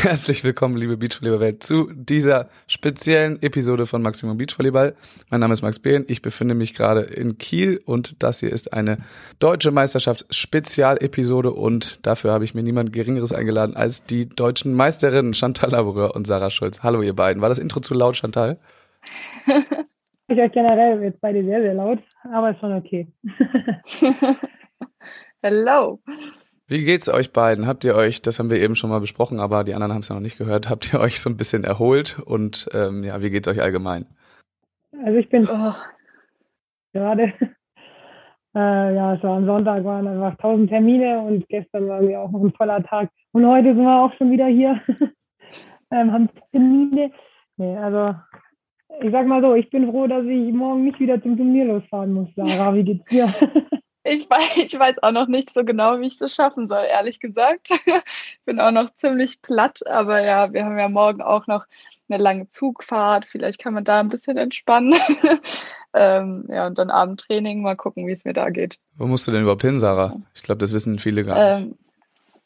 Herzlich willkommen, liebe Beachvolleyball-Welt, zu dieser speziellen Episode von Maximum Beachvolleyball. Mein Name ist Max Behn, ich befinde mich gerade in Kiel und das hier ist eine deutsche Meisterschafts-Spezialepisode und dafür habe ich mir niemand Geringeres eingeladen als die deutschen Meisterinnen Chantal Laboureur und Sarah Schulz. Hallo ihr beiden. War das Intro zu laut, Chantal? ich euch generell jetzt beide sehr, sehr laut, aber ist schon okay. Hello. Wie geht's euch beiden? Habt ihr euch, das haben wir eben schon mal besprochen, aber die anderen haben es ja noch nicht gehört, habt ihr euch so ein bisschen erholt und ähm, ja, wie geht's euch allgemein? Also ich bin oh. gerade, äh, ja, es war am Sonntag, waren einfach tausend Termine und gestern war mir auch noch ein voller Tag und heute sind wir auch schon wieder hier, ähm, haben Termine. Nee, also ich sag mal so, ich bin froh, dass ich morgen nicht wieder zum Turnier losfahren muss, Sarah. Wie geht's dir? Ich weiß, ich weiß auch noch nicht so genau, wie ich das schaffen soll, ehrlich gesagt. Bin auch noch ziemlich platt, aber ja, wir haben ja morgen auch noch eine lange Zugfahrt. Vielleicht kann man da ein bisschen entspannen. ähm, ja, und dann Abendtraining, mal gucken, wie es mir da geht. Wo musst du denn überhaupt hin, Sarah? Ich glaube, das wissen viele gar nicht. Ähm,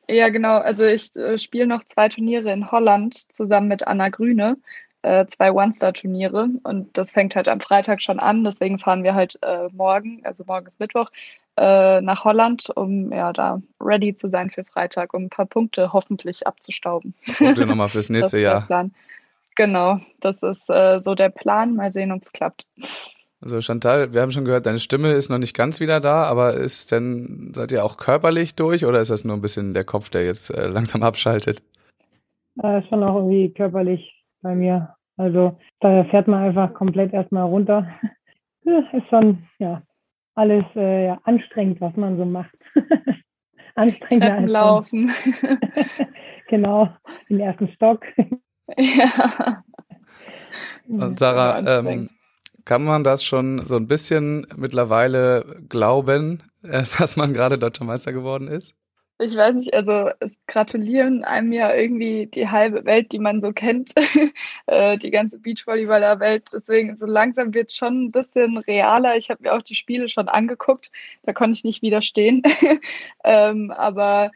ja, genau. Also ich äh, spiele noch zwei Turniere in Holland zusammen mit Anna Grüne äh, zwei One-Star-Turniere und das fängt halt am Freitag schon an. Deswegen fahren wir halt äh, morgen, also morgen ist Mittwoch, äh, nach Holland, um ja da ready zu sein für Freitag, um ein paar Punkte hoffentlich abzustauben. Punkte nochmal fürs nächste Jahr. Plan. Genau, das ist äh, so der Plan. Mal sehen, ob es klappt. Also Chantal, wir haben schon gehört, deine Stimme ist noch nicht ganz wieder da, aber ist denn, seid ihr auch körperlich durch oder ist das nur ein bisschen der Kopf, der jetzt äh, langsam abschaltet? Äh, schon auch irgendwie körperlich bei mir. Also da fährt man einfach komplett erstmal runter. ist schon, ja, alles äh, ja, anstrengend, was man so macht. anstrengend. laufen. genau, den ersten Stock. ja. Und Sarah, ähm, kann man das schon so ein bisschen mittlerweile glauben, äh, dass man gerade Deutscher Meister geworden ist? Ich weiß nicht, also es gratulieren einem ja irgendwie die halbe Welt, die man so kennt, äh, die ganze Beachvolleyballer-Welt. Deswegen so langsam wird es schon ein bisschen realer. Ich habe mir auch die Spiele schon angeguckt, da konnte ich nicht widerstehen. ähm, aber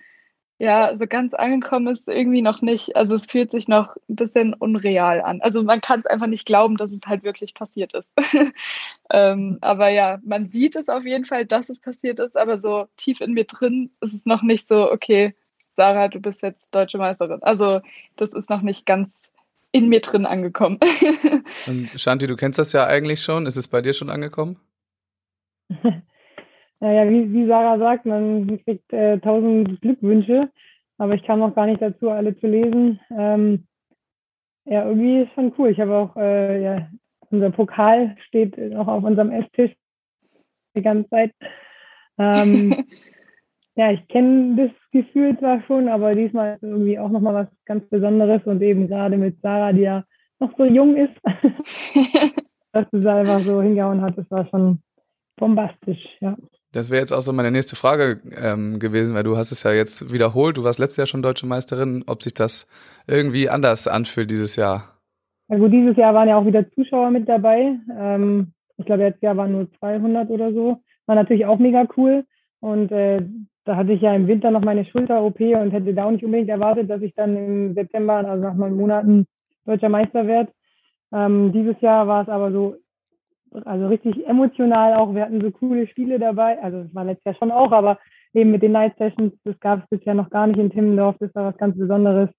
ja, so ganz angekommen ist irgendwie noch nicht. Also es fühlt sich noch ein bisschen unreal an. Also man kann es einfach nicht glauben, dass es halt wirklich passiert ist. ähm, aber ja, man sieht es auf jeden Fall, dass es passiert ist, aber so tief in mir drin ist es noch nicht so, okay, Sarah, du bist jetzt deutsche Meisterin. Also das ist noch nicht ganz in mir drin angekommen. Und Shanti, du kennst das ja eigentlich schon. Ist es bei dir schon angekommen? naja, wie, wie Sarah sagt, man kriegt äh, tausend Glückwünsche, aber ich kam noch gar nicht dazu, alle zu lesen. Ähm, ja, irgendwie ist schon cool. Ich habe auch, äh, ja, unser Pokal steht noch auf unserem Esstisch die ganze Zeit. Ähm, ja, ich kenne das Gefühl zwar schon, aber diesmal ist irgendwie auch nochmal was ganz Besonderes und eben gerade mit Sarah, die ja noch so jung ist, dass sie einfach so hingehauen hat, das war schon bombastisch, ja. Das wäre jetzt auch so meine nächste Frage ähm, gewesen, weil du hast es ja jetzt wiederholt. Du warst letztes Jahr schon deutsche Meisterin. Ob sich das irgendwie anders anfühlt dieses Jahr? Also dieses Jahr waren ja auch wieder Zuschauer mit dabei. Ähm, ich glaube, letztes Jahr waren nur 200 oder so. War natürlich auch mega cool. Und äh, da hatte ich ja im Winter noch meine Schulter-OP und hätte da auch nicht unbedingt erwartet, dass ich dann im September, also nach neun Monaten, deutscher Meister werde. Ähm, dieses Jahr war es aber so also richtig emotional auch. Wir hatten so coole Spiele dabei. Also es war letztes Jahr schon auch, aber eben mit den Night Sessions, das gab es bisher noch gar nicht in Timmendorf. Das war was ganz Besonderes.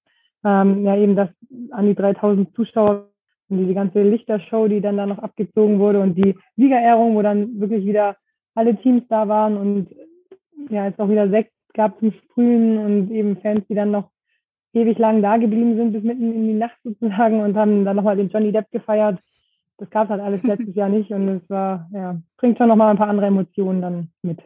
Ähm, ja, eben das an die 3000 Zuschauer und diese ganze Lichtershow, die dann da noch abgezogen wurde und die Siegerehrung, wo dann wirklich wieder alle Teams da waren und ja, jetzt auch wieder Sekt gab zum Sprühen und eben Fans, die dann noch ewig lang da geblieben sind, bis mitten in die Nacht sozusagen und haben dann nochmal den Johnny Depp gefeiert das gab es halt alles letztes Jahr nicht und es war, ja, bringt schon nochmal ein paar andere Emotionen dann mit.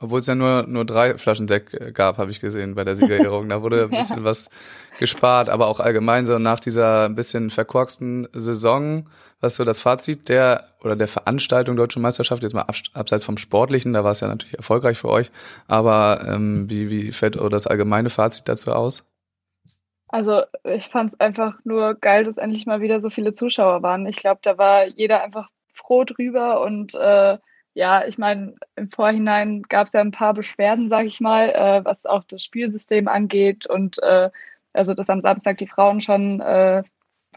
Obwohl es ja nur, nur drei Flaschen Sekt äh, gab, habe ich gesehen bei der Siegerehrung. Da wurde ein bisschen ja. was gespart, aber auch allgemein so nach dieser ein bisschen verkorksten Saison, was so das Fazit der oder der Veranstaltung Deutsche Meisterschaft, jetzt mal abseits vom Sportlichen, da war es ja natürlich erfolgreich für euch, aber ähm, wie, wie fällt das allgemeine Fazit dazu aus? Also ich fand es einfach nur geil, dass endlich mal wieder so viele Zuschauer waren. Ich glaube, da war jeder einfach froh drüber und äh, ja, ich meine, im Vorhinein gab es ja ein paar Beschwerden, sage ich mal, äh, was auch das Spielsystem angeht und äh, also dass am Samstag die Frauen schon äh,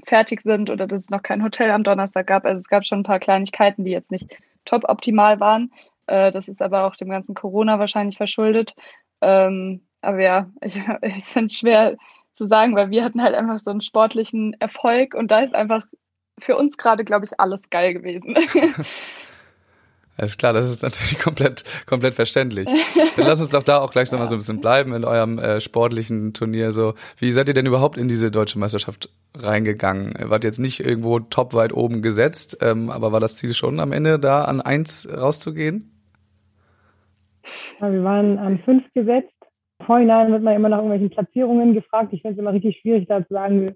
fertig sind oder dass es noch kein Hotel am Donnerstag gab. Also es gab schon ein paar Kleinigkeiten, die jetzt nicht top optimal waren. Äh, das ist aber auch dem ganzen Corona wahrscheinlich verschuldet. Ähm, aber ja, ich, ich finde es schwer zu sagen, weil wir hatten halt einfach so einen sportlichen Erfolg und da ist einfach für uns gerade, glaube ich, alles geil gewesen. Alles klar, das ist natürlich komplett, komplett verständlich. Dann lass uns doch da auch gleich nochmal so ein bisschen bleiben in eurem äh, sportlichen Turnier. So, wie seid ihr denn überhaupt in diese deutsche Meisterschaft reingegangen? Ihr wart jetzt nicht irgendwo top weit oben gesetzt, ähm, aber war das Ziel schon am Ende da an eins rauszugehen? Ja, wir waren an fünf gesetzt. Vorhinein wird man immer nach irgendwelchen Platzierungen gefragt. Ich finde es immer richtig schwierig, da zu sagen,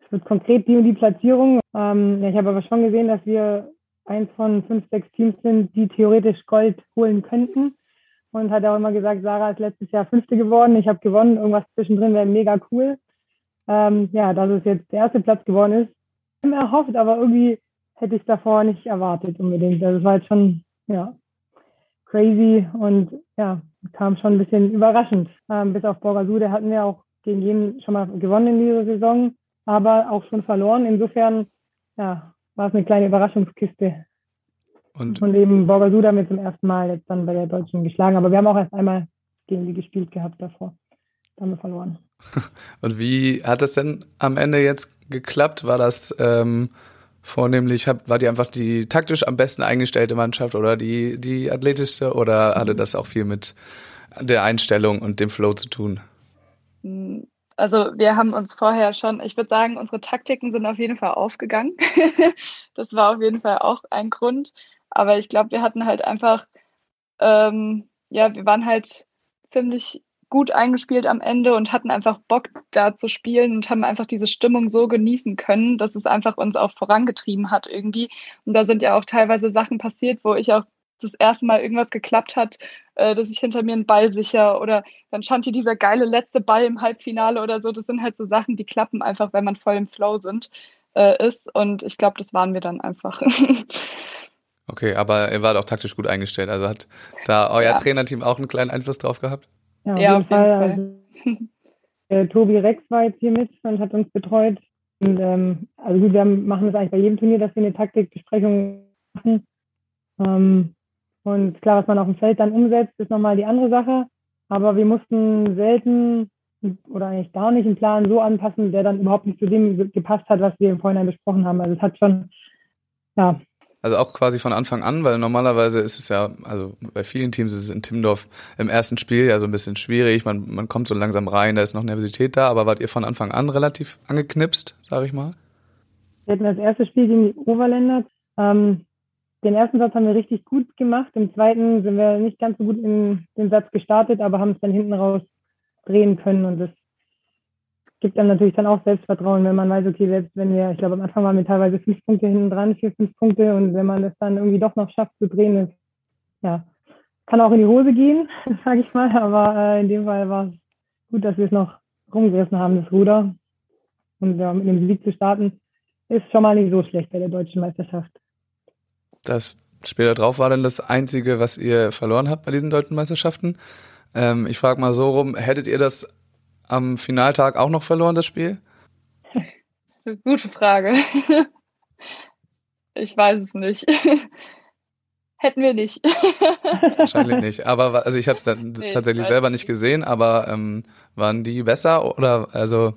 es wird konkret die und die Platzierung. Ähm, ja, ich habe aber schon gesehen, dass wir eins von fünf, sechs Teams sind, die theoretisch Gold holen könnten. Und hat auch immer gesagt, Sarah ist letztes Jahr Fünfte geworden. Ich habe gewonnen. Irgendwas zwischendrin wäre mega cool. Ähm, ja, dass es jetzt der erste Platz geworden ist, immer erhofft, aber irgendwie hätte ich davor nicht erwartet unbedingt. Also es war jetzt schon, ja, crazy und ja, kam schon ein bisschen überraschend. Ähm, bis auf Borgasude hatten wir auch gegen jeden schon mal gewonnen in dieser Saison, aber auch schon verloren. Insofern, ja, war es eine kleine Überraschungskiste. Und, und eben Borgasuda haben wir zum ersten Mal jetzt dann bei der Deutschen geschlagen. Aber wir haben auch erst einmal gegen die gespielt gehabt davor. Da haben wir verloren. Und wie hat es denn am Ende jetzt geklappt? War das ähm, vornehmlich, hab, war die einfach die taktisch am besten eingestellte Mannschaft oder die, die athletischste oder hatte das auch viel mit der Einstellung und dem Flow zu tun? Also wir haben uns vorher schon, ich würde sagen, unsere Taktiken sind auf jeden Fall aufgegangen. das war auf jeden Fall auch ein Grund. Aber ich glaube, wir hatten halt einfach, ähm, ja, wir waren halt ziemlich gut eingespielt am Ende und hatten einfach Bock da zu spielen und haben einfach diese Stimmung so genießen können, dass es einfach uns auch vorangetrieben hat irgendwie. Und da sind ja auch teilweise Sachen passiert, wo ich auch das erste Mal irgendwas geklappt hat, äh, dass ich hinter mir einen Ball sicher oder dann hier dieser geile letzte Ball im Halbfinale oder so. Das sind halt so Sachen, die klappen einfach, wenn man voll im Flow sind, äh, ist. Und ich glaube, das waren wir dann einfach. okay, aber ihr wart auch taktisch gut eingestellt. Also hat da euer ja. Trainerteam auch einen kleinen Einfluss drauf gehabt? Ja, auf, ja, jeden, auf Fall. Fall. Also, äh, Tobi Rex war jetzt hier mit und hat uns betreut. Und, ähm, also gut, wir machen das eigentlich bei jedem Turnier, dass wir eine Taktikbesprechung machen. Ähm, und klar, was man auf dem Feld dann umsetzt, ist nochmal die andere Sache. Aber wir mussten selten oder eigentlich gar nicht einen Plan so anpassen, der dann überhaupt nicht zu dem gepasst hat, was wir im Vorhinein besprochen haben. Also es hat schon, ja. Also auch quasi von Anfang an, weil normalerweise ist es ja, also bei vielen Teams ist es in Timdorf im ersten Spiel ja so ein bisschen schwierig. Man, man kommt so langsam rein, da ist noch Nervosität da, aber wart ihr von Anfang an relativ angeknipst, sage ich mal? Wir hatten das erste Spiel gegen die Oberländer. Ähm, den ersten Satz haben wir richtig gut gemacht. Im zweiten sind wir nicht ganz so gut in den Satz gestartet, aber haben es dann hinten raus drehen können. Und das gibt dann natürlich dann auch Selbstvertrauen, wenn man weiß, okay, selbst wenn wir, ich glaube, am Anfang waren wir teilweise fünf Punkte hinten dran, vier, fünf Punkte. Und wenn man das dann irgendwie doch noch schafft zu drehen, ist, ja, kann auch in die Hose gehen, sage ich mal. Aber äh, in dem Fall war es gut, dass wir es noch rumgerissen haben, das Ruder. Und ja, mit dem Sieg zu starten, ist schon mal nicht so schlecht bei der deutschen Meisterschaft. Das Spiel drauf war dann das einzige, was ihr verloren habt bei diesen deutschen Meisterschaften. Ähm, ich frage mal so rum, hättet ihr das am Finaltag auch noch verloren, das Spiel? Das ist eine gute Frage. Ich weiß es nicht. Hätten wir nicht. Wahrscheinlich nicht. Aber also ich habe es nee, tatsächlich selber nicht gesehen, aber ähm, waren die besser oder also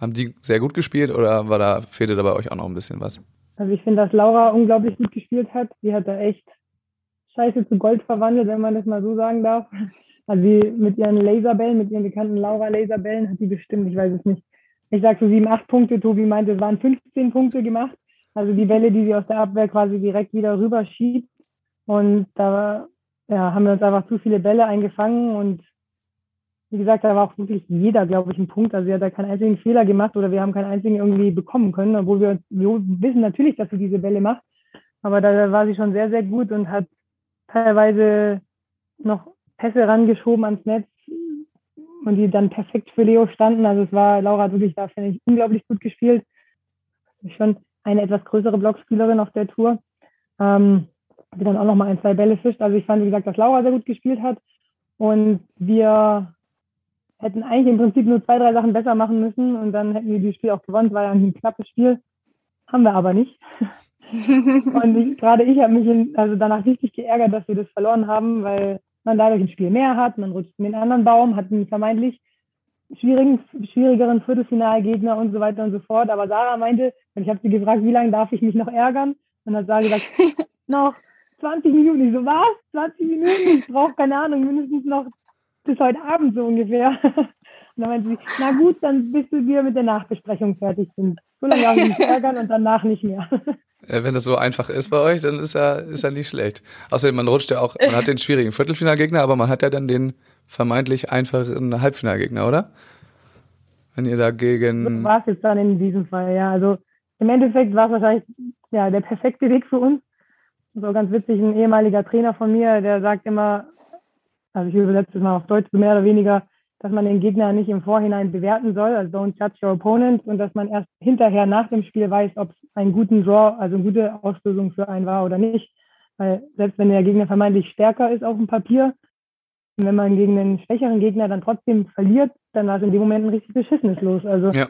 haben die sehr gut gespielt oder war da fehlte da bei euch auch noch ein bisschen was? Also ich finde, dass Laura unglaublich gut gespielt hat. Sie hat da echt Scheiße zu Gold verwandelt, wenn man das mal so sagen darf. Also sie mit ihren Laserbällen, mit ihren bekannten Laura-Laserbällen hat sie bestimmt, ich weiß es nicht. Ich sag so sieben, acht Punkte. Tobi meinte, es waren 15 Punkte gemacht. Also die Welle, die sie aus der Abwehr quasi direkt wieder rüberschiebt. Und da ja, haben wir uns einfach zu viele Bälle eingefangen und wie gesagt, da war auch wirklich jeder, glaube ich, ein Punkt. Also sie hat da keinen einzigen Fehler gemacht oder wir haben keinen einzigen irgendwie bekommen können, obwohl wir, wir wissen natürlich, dass sie diese Bälle macht. Aber da war sie schon sehr, sehr gut und hat teilweise noch Pässe rangeschoben ans Netz und die dann perfekt für Leo standen. Also es war, Laura hat wirklich da, finde ich, unglaublich gut gespielt. Schon eine etwas größere Blockspielerin auf der Tour. Ähm, die dann auch noch mal ein, zwei Bälle fischt. Also ich fand, wie gesagt, dass Laura sehr gut gespielt hat. Und wir hätten eigentlich im Prinzip nur zwei, drei Sachen besser machen müssen und dann hätten wir das Spiel auch gewonnen. Es war ja ein knappes Spiel. Haben wir aber nicht. und gerade ich habe mich in, also danach richtig geärgert, dass wir das verloren haben, weil man dadurch ein Spiel mehr hat, man rutscht in den anderen Baum, hat einen vermeintlich schwierigen, schwierigeren Viertelfinalgegner und so weiter und so fort. Aber Sarah meinte, und ich habe sie gefragt, wie lange darf ich mich noch ärgern? Und dann hat Sarah gesagt, noch 20 Minuten. Ich so, was? 20 Minuten? Ich brauche keine Ahnung, mindestens noch bis heute Abend so ungefähr. Und dann meinte sie, na gut, dann bist du wir mit der Nachbesprechung fertig sind. So lange darf ich mich ärgern und danach nicht mehr. Wenn das so einfach ist bei euch, dann ist ja, ist ja nicht schlecht. Außerdem, man rutscht ja auch, man hat den schwierigen Viertelfinalgegner, aber man hat ja dann den vermeintlich einfachen Halbfinalgegner, oder? Wenn ihr dagegen. So war es jetzt dann in diesem Fall, ja. Also im Endeffekt war es wahrscheinlich ja, der perfekte Weg für uns. So ganz witzig, ein ehemaliger Trainer von mir, der sagt immer, also ich übersetze es mal auf Deutsch, so mehr oder weniger, dass man den Gegner nicht im Vorhinein bewerten soll, also don't judge your opponent, und dass man erst hinterher nach dem Spiel weiß, ob es einen guten Draw, also eine gute Auslösung für einen war oder nicht. Weil selbst wenn der Gegner vermeintlich stärker ist auf dem Papier, und wenn man gegen einen schwächeren Gegner dann trotzdem verliert, dann war es in dem Moment ein richtig beschissenes Los. Also ja.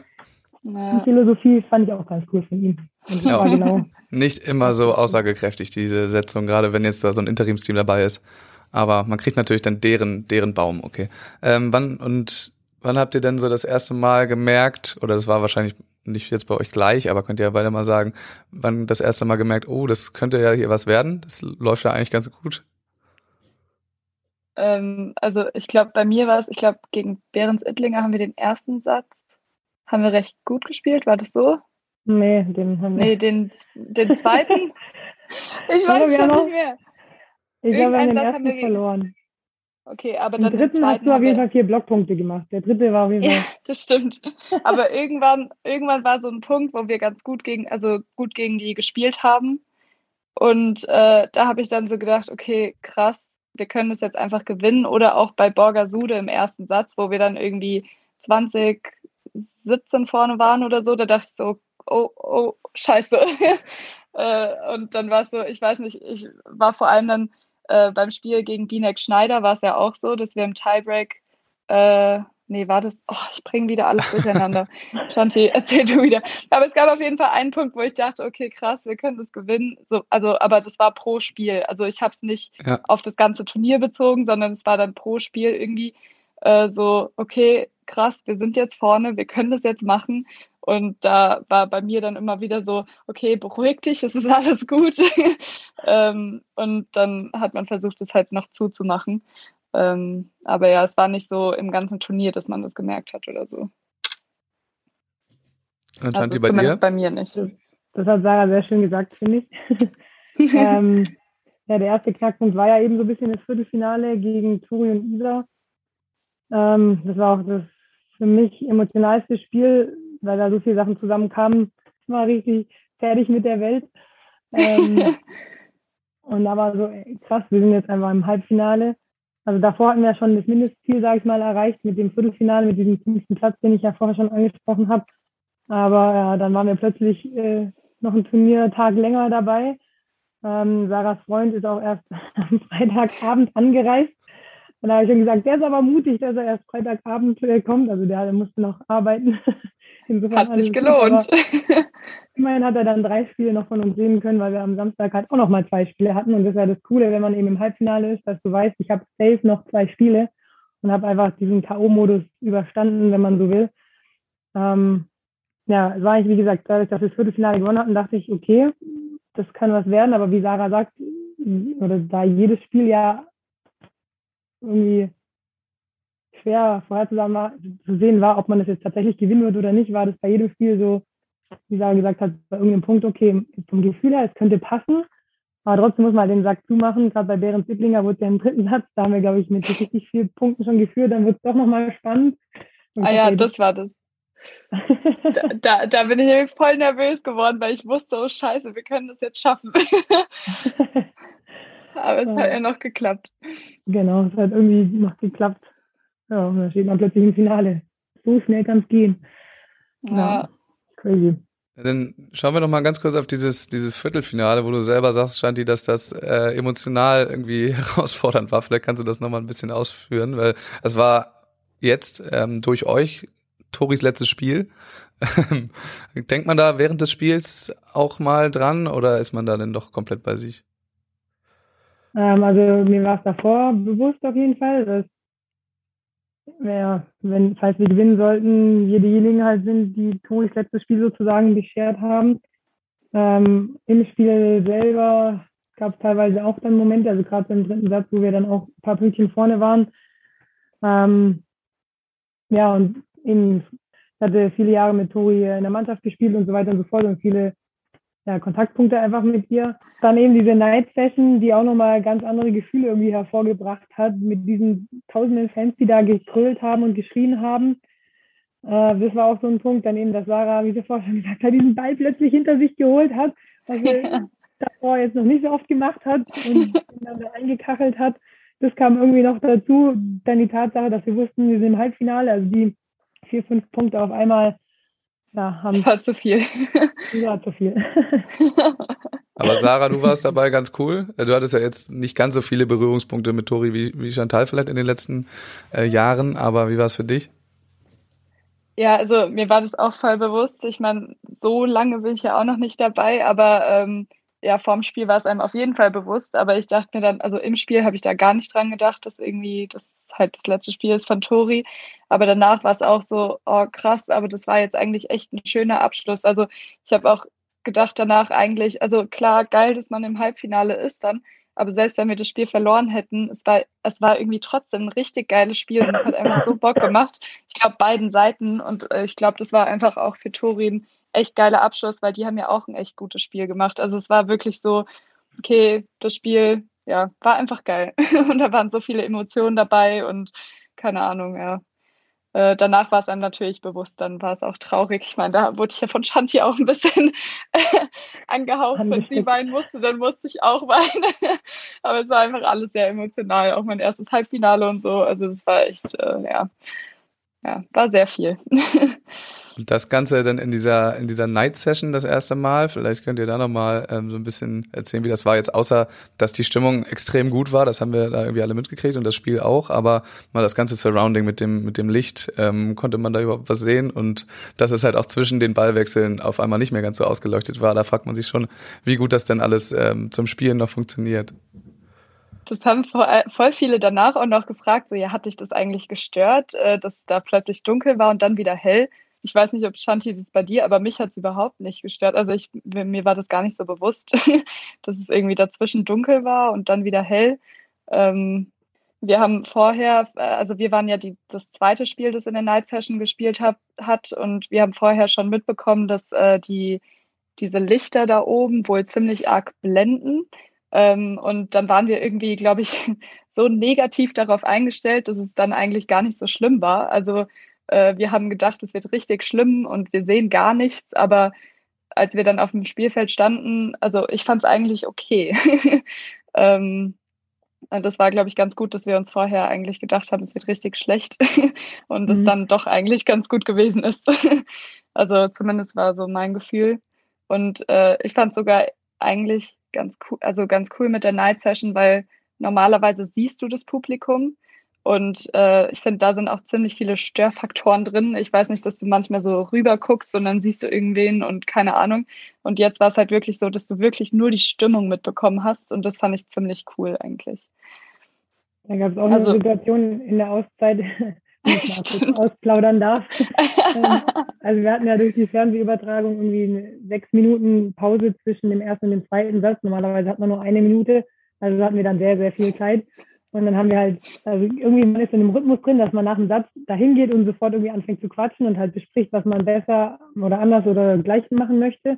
die Philosophie fand ich auch ganz cool von ihm. Ja. Genau. Nicht immer so aussagekräftig, diese Setzung, gerade wenn jetzt da so ein Interimsteam dabei ist. Aber man kriegt natürlich dann deren, deren Baum, okay. Ähm, wann und wann habt ihr denn so das erste Mal gemerkt, oder das war wahrscheinlich nicht jetzt bei euch gleich, aber könnt ihr ja beide mal sagen, wann das erste Mal gemerkt, oh, das könnte ja hier was werden, das läuft ja eigentlich ganz gut? Ähm, also ich glaube, bei mir war es, ich glaube, gegen Behrens Ittlinger haben wir den ersten Satz, haben wir recht gut gespielt, war das so? Nee, den haben wir. Nee, den, den zweiten? ich weiß schon nicht mehr. Ich glaube, wir haben den ersten wir verloren. Okay, aber dann. Den dritten hast du auf jeden Fall vier Blockpunkte gemacht. Der dritte war auf jeden Fall. Ja, das stimmt. Aber irgendwann, irgendwann war so ein Punkt, wo wir ganz gut gegen, also gut gegen die gespielt haben. Und äh, da habe ich dann so gedacht, okay, krass, wir können das jetzt einfach gewinnen. Oder auch bei Borger Sude im ersten Satz, wo wir dann irgendwie 20, 17 vorne waren oder so, da dachte ich so, oh, oh, scheiße. äh, und dann war es so, ich weiß nicht, ich war vor allem dann äh, beim Spiel gegen Binek Schneider war es ja auch so, dass wir im Tiebreak, äh, nee, war das, oh, ich bringe wieder alles durcheinander. Shanti, erzähl du wieder. Aber es gab auf jeden Fall einen Punkt, wo ich dachte, okay, krass, wir können das gewinnen. So, also, aber das war pro Spiel. Also ich habe es nicht ja. auf das ganze Turnier bezogen, sondern es war dann pro Spiel irgendwie äh, so, okay, krass, wir sind jetzt vorne, wir können das jetzt machen. Und da war bei mir dann immer wieder so, okay, beruhig dich, es ist alles gut. ähm, und dann hat man versucht, es halt noch zuzumachen. Ähm, aber ja, es war nicht so im ganzen Turnier, dass man das gemerkt hat oder so. Und also bei dir? bei mir nicht. Das hat Sarah sehr schön gesagt, finde ich. ähm, ja, der erste Knackpunkt war ja eben so ein bisschen das Viertelfinale gegen Turi und Isa. Ähm, das war auch das für mich emotionalste Spiel, weil da so viele Sachen zusammenkamen. Ich war richtig fertig mit der Welt. Ähm, und da war so ey, krass, wir sind jetzt einfach im Halbfinale. Also davor hatten wir schon das Mindestziel, sage ich mal, erreicht mit dem Viertelfinale, mit diesem fünften Platz, den ich ja vorher schon angesprochen habe. Aber ja, dann waren wir plötzlich äh, noch einen Turniertag länger dabei. Ähm, Sarahs Freund ist auch erst am Freitagabend angereist. Und da habe ich schon gesagt, der ist aber mutig, dass er erst Freitagabend äh, kommt. Also der, der musste noch arbeiten. Insofern hat sich gelohnt. immerhin hat er dann drei Spiele noch von uns sehen können, weil wir am Samstag halt auch noch mal zwei Spiele hatten. Und das ist ja das Coole, wenn man eben im Halbfinale ist, dass du weißt, ich habe safe noch zwei Spiele und habe einfach diesen K.O.-Modus überstanden, wenn man so will. Ähm, ja, war ich, wie gesagt, dadurch, dass wir das Viertelfinale gewonnen hatten, dachte ich, okay, das kann was werden. Aber wie Sarah sagt, oder da jedes Spiel ja irgendwie schwer vorherzusagen zu sehen war, ob man das jetzt tatsächlich gewinnen wird oder nicht, war das bei jedem Spiel so, wie Sarah gesagt hat, bei irgendeinem Punkt, okay, vom Gefühl her, es könnte passen, aber trotzdem muss man den Sack zumachen. Gerade bei Bären Siblinger wurde ja im dritten Satz, da haben wir, glaube ich, mit richtig vielen Punkten schon geführt, dann wird es doch nochmal spannend. Und ah ja, das war das. da, da, da, bin ich voll nervös geworden, weil ich wusste, oh scheiße, wir können das jetzt schaffen. Aber es ja. hat ja noch geklappt. Genau, es hat irgendwie noch geklappt. Ja, und dann steht man plötzlich im Finale. So schnell kann es gehen. Ja. ja. Crazy. Dann schauen wir noch mal ganz kurz auf dieses, dieses Viertelfinale, wo du selber sagst, Shanti, dass das äh, emotional irgendwie herausfordernd war. Vielleicht kannst du das noch mal ein bisschen ausführen, weil es war jetzt ähm, durch euch Toris letztes Spiel. Denkt man da während des Spiels auch mal dran oder ist man da denn doch komplett bei sich? Ähm, also mir war es davor bewusst auf jeden Fall, dass ja, wenn, falls wir gewinnen sollten, wir diejenigen halt sind, die Toris letztes Spiel sozusagen beschert haben. Ähm, Im Spiel selber gab es teilweise auch dann Momente, also gerade im dritten Satz, wo wir dann auch ein paar Pünktchen vorne waren. Ähm, ja, und in, ich hatte viele Jahre mit Tori in der Mannschaft gespielt und so weiter und so fort und viele ja, Kontaktpunkte einfach mit ihr. Dann eben diese Night Session, die auch nochmal ganz andere Gefühle irgendwie hervorgebracht hat, mit diesen tausenden Fans, die da gekrölt haben und geschrien haben. Äh, das war auch so ein Punkt, dann eben, dass Sarah, wie sie vorher schon gesagt hat, diesen Ball plötzlich hinter sich geholt hat, was sie davor jetzt noch nicht so oft gemacht hat und dann da eingekachelt hat. Das kam irgendwie noch dazu. Dann die Tatsache, dass wir wussten, wir sind im Halbfinale, also die vier, fünf Punkte auf einmal ja, haben. Das war zu viel. War zu viel. Aber Sarah, du warst dabei ganz cool. Du hattest ja jetzt nicht ganz so viele Berührungspunkte mit Tori wie, wie Chantal vielleicht in den letzten äh, Jahren, aber wie war es für dich? Ja, also mir war das auch voll bewusst. Ich meine, so lange bin ich ja auch noch nicht dabei, aber ähm, ja, vorm Spiel war es einem auf jeden Fall bewusst, aber ich dachte mir dann, also im Spiel habe ich da gar nicht dran gedacht, dass irgendwie das halt das letzte Spiel ist von Tori. Aber danach war es auch so, oh krass, aber das war jetzt eigentlich echt ein schöner Abschluss. Also ich habe auch gedacht danach eigentlich, also klar, geil, dass man im Halbfinale ist dann, aber selbst wenn wir das Spiel verloren hätten, es war, es war irgendwie trotzdem ein richtig geiles Spiel und es hat einfach so Bock gemacht. Ich glaube, beiden Seiten und äh, ich glaube, das war einfach auch für Tori ein echt geiler Abschluss, weil die haben ja auch ein echt gutes Spiel gemacht. Also es war wirklich so, okay, das Spiel, ja, war einfach geil. und da waren so viele Emotionen dabei und keine Ahnung, ja. Äh, danach war es einem natürlich bewusst, dann war es auch traurig. Ich meine, da wurde ich ja von Shanti auch ein bisschen angehaucht, wenn sie weinen musste, dann musste ich auch weinen. Aber es war einfach alles sehr emotional, auch mein erstes Halbfinale und so. Also es war echt, äh, ja, ja, war sehr viel. Und das Ganze dann in dieser, in dieser Night Session das erste Mal. Vielleicht könnt ihr da nochmal ähm, so ein bisschen erzählen, wie das war jetzt, außer dass die Stimmung extrem gut war. Das haben wir da irgendwie alle mitgekriegt und das Spiel auch. Aber mal das ganze Surrounding mit dem, mit dem Licht, ähm, konnte man da überhaupt was sehen. Und dass es halt auch zwischen den Ballwechseln auf einmal nicht mehr ganz so ausgeleuchtet war. Da fragt man sich schon, wie gut das denn alles ähm, zum Spielen noch funktioniert. Das haben voll viele danach auch noch gefragt, so ja, hat dich das eigentlich gestört, äh, dass da plötzlich dunkel war und dann wieder hell? Ich weiß nicht, ob Shanti das bei dir, aber mich hat es überhaupt nicht gestört. Also ich, mir war das gar nicht so bewusst, dass es irgendwie dazwischen dunkel war und dann wieder hell. Ähm, wir haben vorher, äh, also wir waren ja die, das zweite Spiel, das in der Night Session gespielt hab, hat und wir haben vorher schon mitbekommen, dass äh, die, diese Lichter da oben wohl ziemlich arg blenden. Ähm, und dann waren wir irgendwie, glaube ich, so negativ darauf eingestellt, dass es dann eigentlich gar nicht so schlimm war. Also äh, wir haben gedacht, es wird richtig schlimm und wir sehen gar nichts, aber als wir dann auf dem Spielfeld standen, also ich fand es eigentlich okay. ähm, das war, glaube ich, ganz gut, dass wir uns vorher eigentlich gedacht haben, es wird richtig schlecht und es mhm. dann doch eigentlich ganz gut gewesen ist. also zumindest war so mein Gefühl. Und äh, ich fand es sogar eigentlich ganz cool, also ganz cool mit der Night Session, weil normalerweise siehst du das Publikum und äh, ich finde, da sind auch ziemlich viele Störfaktoren drin. Ich weiß nicht, dass du manchmal so rüber guckst und dann siehst du irgendwen und keine Ahnung. Und jetzt war es halt wirklich so, dass du wirklich nur die Stimmung mitbekommen hast. Und das fand ich ziemlich cool eigentlich. Da gab es auch also, eine Situation in der Auszeit, wenn ich mal ausplaudern darf. Ähm, also wir hatten ja durch die Fernsehübertragung irgendwie sechs Minuten Pause zwischen dem ersten und dem zweiten Satz. Normalerweise hat man nur eine Minute. Also hatten wir dann sehr, sehr viel Zeit. Und dann haben wir halt, also irgendwie man ist in dem Rhythmus drin, dass man nach dem Satz dahin geht und sofort irgendwie anfängt zu quatschen und halt bespricht, was man besser oder anders oder gleich machen möchte.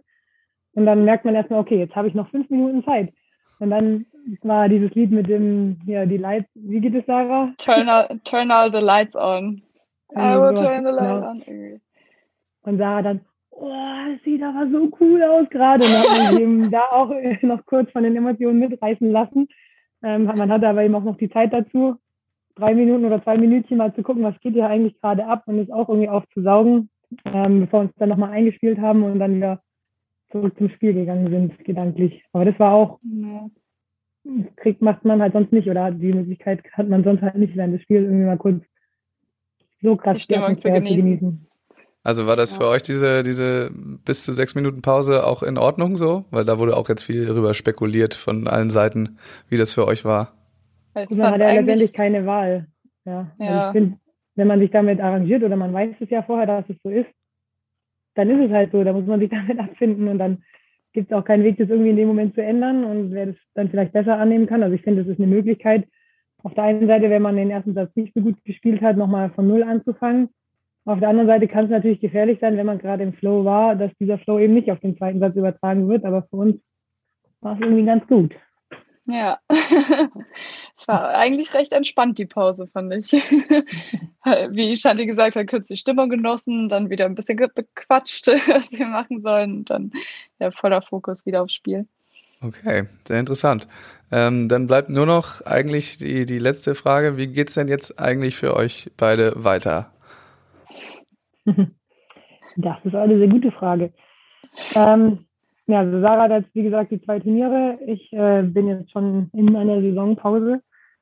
Und dann merkt man erstmal, okay, jetzt habe ich noch fünf Minuten Zeit. Und dann war dieses Lied mit dem, ja, die Lights, wie geht es, Sarah? Turn all, turn all the lights on. I will turn the lights on. Und Sarah dann, oh, das sieht aber so cool aus gerade. Und hat man eben da auch noch kurz von den Emotionen mitreißen lassen. Ähm, man hatte aber eben auch noch die Zeit dazu, drei Minuten oder zwei Minütchen mal zu gucken, was geht hier eigentlich gerade ab und es auch irgendwie aufzusaugen, ähm, bevor wir uns dann nochmal eingespielt haben und dann wieder zurück zum Spiel gegangen sind, gedanklich. Aber das war auch, ja. kriegt, macht man halt sonst nicht oder die Möglichkeit hat man sonst halt nicht während des Spiels irgendwie mal kurz so krass die Stimmung zu genießen. zu genießen. Also war das ja. für euch diese, diese bis zu sechs Minuten Pause auch in Ordnung so? Weil da wurde auch jetzt viel darüber spekuliert von allen Seiten, wie das für euch war. Ich man hat ja letztendlich keine Wahl. Ja. ja. Also find, wenn man sich damit arrangiert oder man weiß es ja vorher, dass es so ist, dann ist es halt so. Da muss man sich damit abfinden und dann gibt es auch keinen Weg, das irgendwie in dem Moment zu ändern und wer das dann vielleicht besser annehmen kann. Also ich finde, das ist eine Möglichkeit. Auf der einen Seite, wenn man den ersten Satz nicht so gut gespielt hat, nochmal von Null anzufangen. Auf der anderen Seite kann es natürlich gefährlich sein, wenn man gerade im Flow war, dass dieser Flow eben nicht auf den zweiten Satz übertragen wird. Aber für uns war es irgendwie ganz gut. Ja, es war eigentlich recht entspannt, die Pause, fand ich. Wie Shanti gesagt hat, kurz die Stimmung genossen, dann wieder ein bisschen bequatscht, was wir machen sollen und dann ja, voller Fokus wieder aufs Spiel. Okay, sehr interessant. Ähm, dann bleibt nur noch eigentlich die, die letzte Frage. Wie geht es denn jetzt eigentlich für euch beide weiter? Das ist eine sehr gute Frage. Ähm, ja, also Sarah hat jetzt, wie gesagt, die zwei Turniere. Ich äh, bin jetzt schon in meiner Saisonpause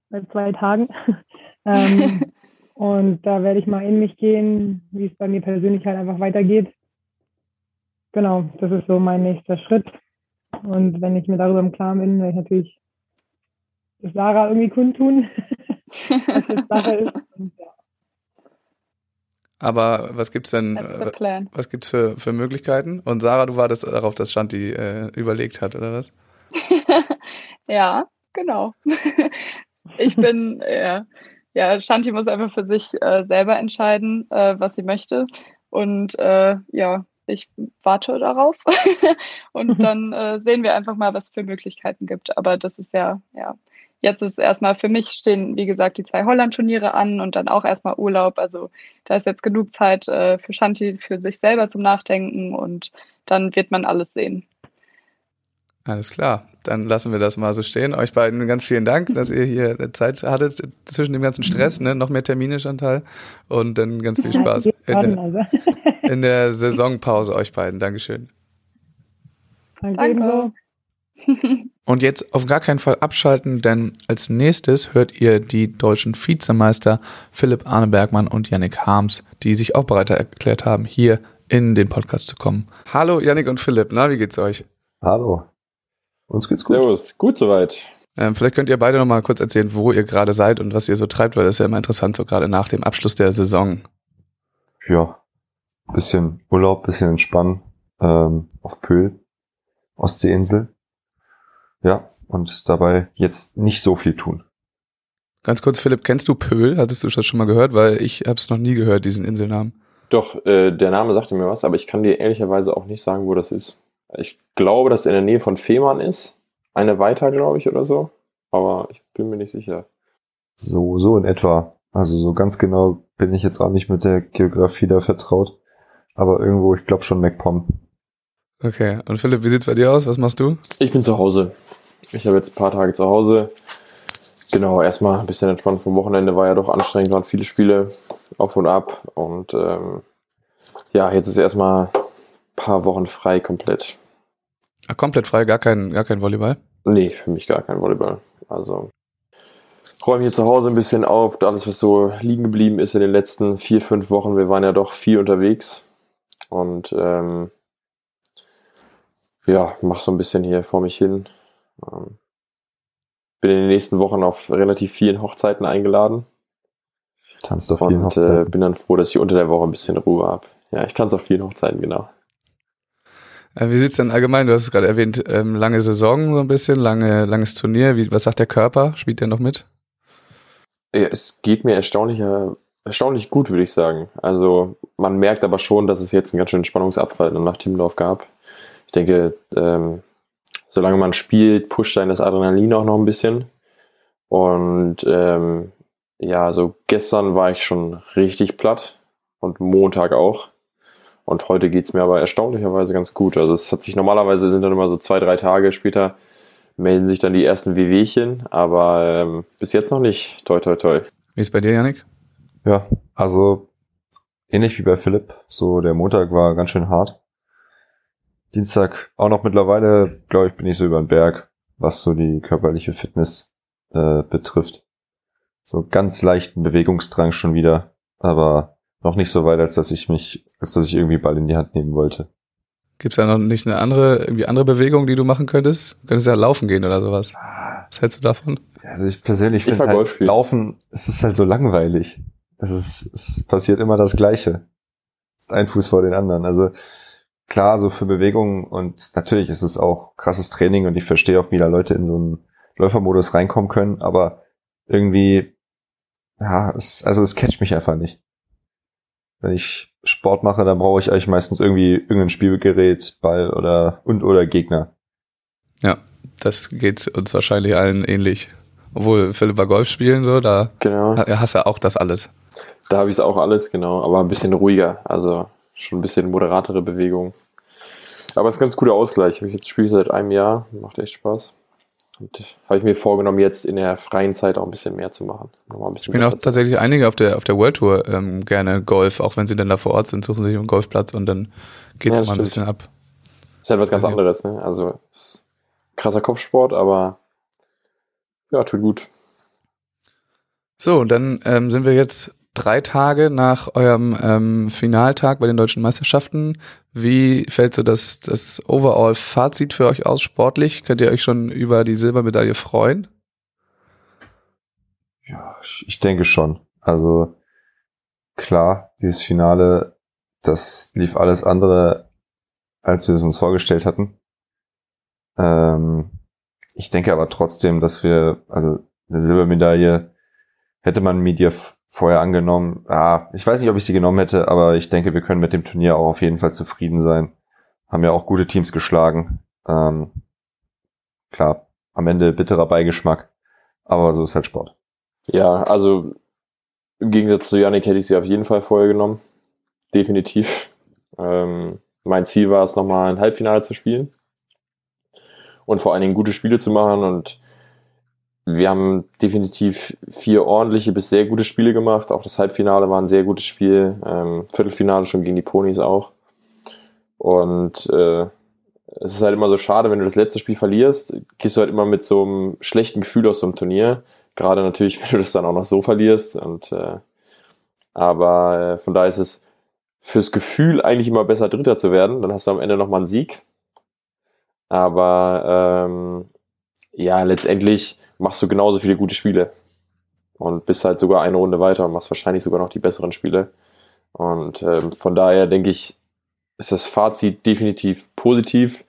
seit zwei Tagen. ähm, und da werde ich mal in mich gehen, wie es bei mir persönlich halt einfach weitergeht. Genau, das ist so mein nächster Schritt. Und wenn ich mir darüber im Klaren bin, werde ich natürlich das Sarah irgendwie kundtun, was jetzt Sache ist. Und, ja. Aber was gibt's denn, äh, was gibt's für, für Möglichkeiten? Und Sarah, du wartest darauf, dass Shanti äh, überlegt hat, oder was? ja, genau. ich bin, ja, ja, Shanti muss einfach für sich äh, selber entscheiden, äh, was sie möchte. Und äh, ja, ich warte darauf. und dann äh, sehen wir einfach mal, was es für Möglichkeiten gibt. Aber das ist ja, ja, Jetzt ist erstmal für mich stehen, wie gesagt, die zwei Holland-Turniere an und dann auch erstmal Urlaub. Also da ist jetzt genug Zeit äh, für Shanti, für sich selber zum Nachdenken und dann wird man alles sehen. Alles klar, dann lassen wir das mal so stehen. Euch beiden ganz vielen Dank, dass ihr hier Zeit hattet zwischen dem ganzen Stress, ne? noch mehr Termine, Chantal. Und dann ganz viel Spaß in der, in der Saisonpause euch beiden. Dankeschön. Danke. Und jetzt auf gar keinen Fall abschalten, denn als nächstes hört ihr die deutschen Vizemeister Philipp Arne Bergmann und Yannick Harms, die sich auch bereit erklärt haben, hier in den Podcast zu kommen. Hallo Yannick und Philipp, na, wie geht's euch? Hallo. Uns geht's gut. Servus, gut soweit. Ähm, vielleicht könnt ihr beide noch mal kurz erzählen, wo ihr gerade seid und was ihr so treibt, weil das ist ja immer interessant, so gerade nach dem Abschluss der Saison. Ja, bisschen Urlaub, bisschen entspannen ähm, auf Pöhl, Ostseeinsel. Ja, und dabei jetzt nicht so viel tun. Ganz kurz, Philipp, kennst du Pöhl? Hattest du das schon mal gehört? Weil ich habe es noch nie gehört, diesen Inselnamen. Doch, äh, der Name sagte mir was, aber ich kann dir ehrlicherweise auch nicht sagen, wo das ist. Ich glaube, dass er in der Nähe von Fehmarn ist. Eine weiter, glaube ich, oder so. Aber ich bin mir nicht sicher. So, so in etwa. Also so ganz genau bin ich jetzt auch nicht mit der Geografie da vertraut. Aber irgendwo, ich glaube schon MacPom. Okay, und Philipp, wie sieht's bei dir aus? Was machst du? Ich bin zu Hause. Ich habe jetzt ein paar Tage zu Hause. Genau, erstmal ein bisschen entspannt vom Wochenende, war ja doch anstrengend, waren viele Spiele auf und ab. Und ähm, ja, jetzt ist erstmal ein paar Wochen frei komplett. Ach, komplett frei, gar kein, gar kein Volleyball? Nee, für mich gar kein Volleyball. Also räume hier zu Hause ein bisschen auf, alles, was so liegen geblieben ist in den letzten vier, fünf Wochen. Wir waren ja doch viel unterwegs. Und ähm, ja, mach so ein bisschen hier vor mich hin. Ähm, bin in den nächsten Wochen auf relativ vielen Hochzeiten eingeladen. Tanzt auf vielen und, äh, Hochzeiten. Und äh, bin dann froh, dass ich unter der Woche ein bisschen Ruhe habe. Ja, ich tanze auf vielen Hochzeiten, genau. Äh, wie sieht's denn allgemein? Du hast es gerade erwähnt, ähm, lange Saison so ein bisschen, lange, langes Turnier. Wie, was sagt der Körper? Spielt der noch mit? Ja, es geht mir erstaunlicher, erstaunlich gut, würde ich sagen. Also man merkt aber schon, dass es jetzt einen ganz schönen Spannungsabfall nach Timmendorf gab ich denke, ähm, solange man spielt, pusht dann das Adrenalin auch noch ein bisschen. Und ähm, ja, so gestern war ich schon richtig platt und Montag auch. Und heute geht es mir aber erstaunlicherweise ganz gut. Also es hat sich normalerweise sind dann immer so zwei, drei Tage später melden sich dann die ersten Wehwehchen, aber ähm, bis jetzt noch nicht. Toi, toi, toi. Wie ist bei dir, Janik? Ja, also ähnlich wie bei Philipp. So der Montag war ganz schön hart. Dienstag auch noch mittlerweile, glaube ich, bin ich so über den Berg, was so die körperliche Fitness äh, betrifft. So ganz leichten Bewegungsdrang schon wieder. aber noch nicht so weit, als dass ich mich, als dass ich irgendwie Ball in die Hand nehmen wollte. Gibt es da noch nicht eine andere, irgendwie andere Bewegung, die du machen könntest? Du könntest ja laufen gehen oder sowas. Was hältst du davon? Also ich persönlich Ich finde halt. Laufen, es ist halt so langweilig. Es ist, es passiert immer das Gleiche. Ein Fuß vor den anderen. Also klar, so für Bewegungen und natürlich ist es auch krasses Training und ich verstehe auch, wie da Leute in so einen Läufermodus reinkommen können, aber irgendwie, ja, es, also es catcht mich einfach nicht. Wenn ich Sport mache, dann brauche ich eigentlich meistens irgendwie irgendein Spielgerät, Ball oder und oder Gegner. Ja, das geht uns wahrscheinlich allen ähnlich. Obwohl Philipp war Golf spielen so, da Genau. ha- hast du auch das alles. Da habe ich es auch alles, genau, aber ein bisschen ruhiger. Also schon ein bisschen moderatere Bewegung. Aber es ist ein ganz guter Ausgleich. Ich jetzt spiele seit einem Jahr, macht echt Spaß. Und habe ich mir vorgenommen, jetzt in der freien Zeit auch ein bisschen mehr zu machen. Nochmal ein bisschen Spielen auch tatsächlich einige auf der auf der World Tour ähm, gerne Golf, auch wenn sie dann da vor Ort sind, suchen sich einen Golfplatz und dann geht's Ja, mal ein bisschen ab. Ist halt was ganz anderes, ne? Also krasser Kopfsport, aber ja, tut gut. So, und dann ähm, sind wir jetzt drei Tage nach eurem ähm, Finaltag bei den deutschen Meisterschaften. Wie fällt so das, das Overall-Fazit für euch aus sportlich? Könnt ihr euch schon über die Silbermedaille freuen? Ja, ich- denke schon. Also klar, dieses Finale, das lief alles andere, als wir es uns vorgestellt hatten. Ähm, ich denke aber trotzdem, dass wir, also eine Silbermedaille hätte man mir vorher angenommen. Ah, ich weiß nicht, ob ich sie genommen hätte, aber ich denke, wir können mit dem Turnier auch auf jeden Fall zufrieden sein. Haben ja auch gute Teams geschlagen. Ähm, klar, am Ende bitterer Beigeschmack, aber so ist halt Sport. Ja, also im Gegensatz zu Yannick hätte ich sie auf jeden Fall vorher genommen. Definitiv. Ähm, mein Ziel war es, nochmal ein Halbfinale zu spielen und vor allen Dingen gute Spiele zu machen. Und wir haben definitiv vier ordentliche bis sehr gute Spiele gemacht. Auch das Halbfinale war ein sehr gutes Spiel. Ähm, Viertelfinale schon gegen die Ponys auch. Und äh, es ist halt immer so schade, wenn du das letzte Spiel verlierst, gehst du halt immer mit so einem schlechten Gefühl aus so einem Turnier. Gerade natürlich, wenn du das dann auch noch so verlierst. Und äh, aber äh, von daher ist es fürs Gefühl eigentlich immer besser, Dritter zu werden. Dann hast du am Ende nochmal einen Sieg. Aber ähm, ja, letztendlich machst du genauso viele gute Spiele. Und bist halt sogar eine Runde weiter und machst wahrscheinlich sogar noch die besseren Spiele. Und ähm, von daher denke ich, ist das Fazit definitiv positiv.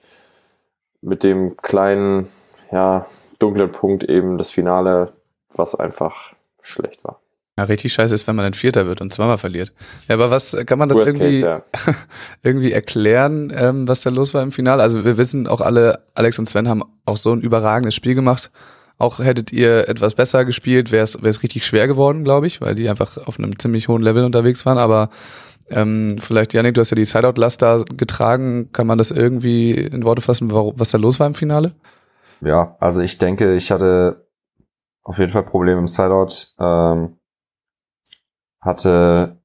Mit dem kleinen, ja, dunklen Punkt eben das Finale, was einfach schlecht war. Ja, richtig scheiße ist, wenn man dann Vierter wird und zweimal verliert. Ja, aber was kann man das Worst irgendwie, Case, ja. irgendwie erklären, ähm, was da los war im Finale? Also wir wissen auch alle, Alex und Sven haben auch so ein überragendes Spiel gemacht. Auch hättet ihr etwas besser gespielt, wäre es richtig schwer geworden, glaube ich, weil die einfach auf einem ziemlich hohen Level unterwegs waren. Aber ähm, vielleicht, Janik, du hast ja die Sideout-Last da getragen. Kann man das irgendwie in Worte fassen, was da los war im Finale? Ja, also ich denke, ich hatte auf jeden Fall Probleme im Sideout. Ähm, hatte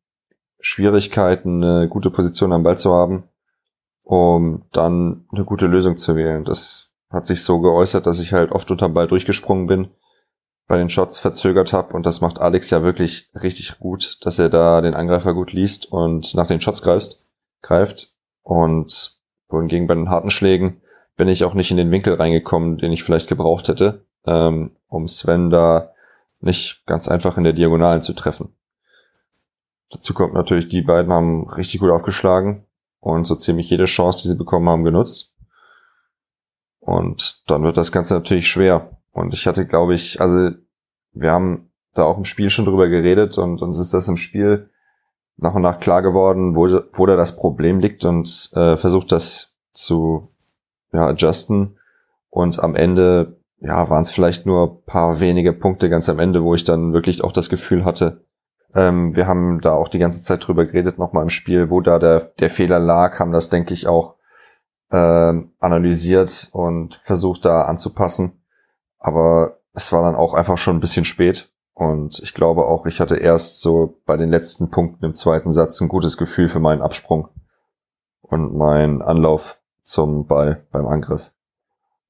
Schwierigkeiten, eine gute Position am Ball zu haben, um dann eine gute Lösung zu wählen. Das hat sich so geäußert, dass ich halt oft unterm Ball durchgesprungen bin, bei den Shots verzögert habe und das macht Alex ja wirklich richtig gut, dass er da den Angreifer gut liest und nach den Shots greift, greift und wohingegen bei den harten Schlägen bin ich auch nicht in den Winkel reingekommen, den ich vielleicht gebraucht hätte, ähm, um Sven da nicht ganz einfach in der Diagonalen zu treffen. Dazu kommt natürlich, die beiden haben richtig gut aufgeschlagen und so ziemlich jede Chance, die sie bekommen haben, genutzt. Und dann wird das Ganze natürlich schwer. Und ich hatte, glaube ich, also wir haben da auch im Spiel schon drüber geredet und uns ist das im Spiel nach und nach klar geworden, wo, wo da das Problem liegt und äh, versucht das zu ja, adjusten. Und am Ende, ja, waren es vielleicht nur paar wenige Punkte ganz am Ende, wo ich dann wirklich auch das Gefühl hatte, ähm, wir haben da auch die ganze Zeit drüber geredet, nochmal im Spiel, wo da der, der Fehler lag, haben das, denke ich, auch ähm, analysiert und versucht da anzupassen. Aber es war dann auch einfach schon ein bisschen spät. Und ich glaube auch, ich hatte erst so bei den letzten Punkten im zweiten Satz ein gutes Gefühl für meinen Absprung und meinen Anlauf zum Ball beim Angriff.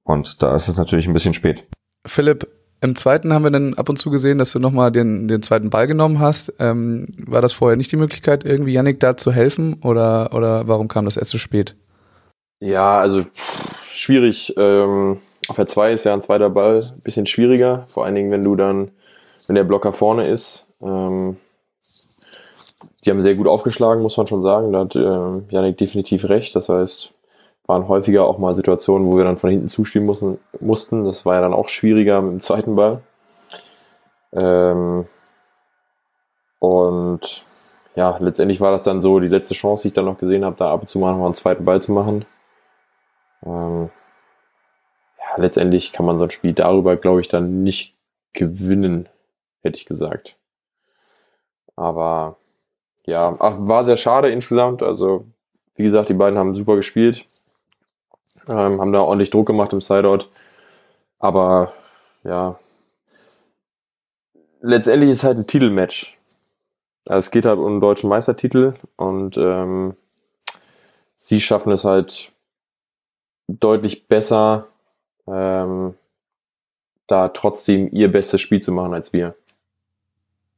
Und da ist es natürlich ein bisschen spät. Philipp, Im zweiten haben wir dann ab und zu gesehen, dass du nochmal den, den zweiten Ball genommen hast. Ähm, war das vorher nicht die Möglichkeit, irgendwie Yannick da zu helfen oder, oder warum kam das erst so spät? Ja, also schwierig. Ähm, auf der 2 ist ja ein zweiter Ball ein bisschen schwieriger, vor allen Dingen, wenn du dann, wenn der Blocker vorne ist. Ähm, die haben sehr gut aufgeschlagen, muss man schon sagen. Da hat äh, Janik definitiv recht. Das heißt, waren häufiger auch mal Situationen, wo wir dann von hinten zuspielen mussten. mussten. Das war ja dann auch schwieriger mit dem zweiten Ball. Ähm, und ja, letztendlich war das dann so die letzte Chance, die ich dann noch gesehen habe, da ab und zu mal noch einen zweiten Ball zu machen. Ähm, ja, letztendlich kann man so ein Spiel darüber, glaube ich, dann nicht gewinnen, hätte ich gesagt. Aber ja, ach, war sehr schade insgesamt. Also, wie gesagt, die beiden haben super gespielt, ähm, haben da ordentlich Druck gemacht im Sideout. Aber ja, letztendlich ist halt ein Titelmatch. Also es geht halt um einen deutschen Meistertitel und ähm, sie schaffen es halt deutlich besser, ähm, da trotzdem ihr bestes Spiel zu machen als wir.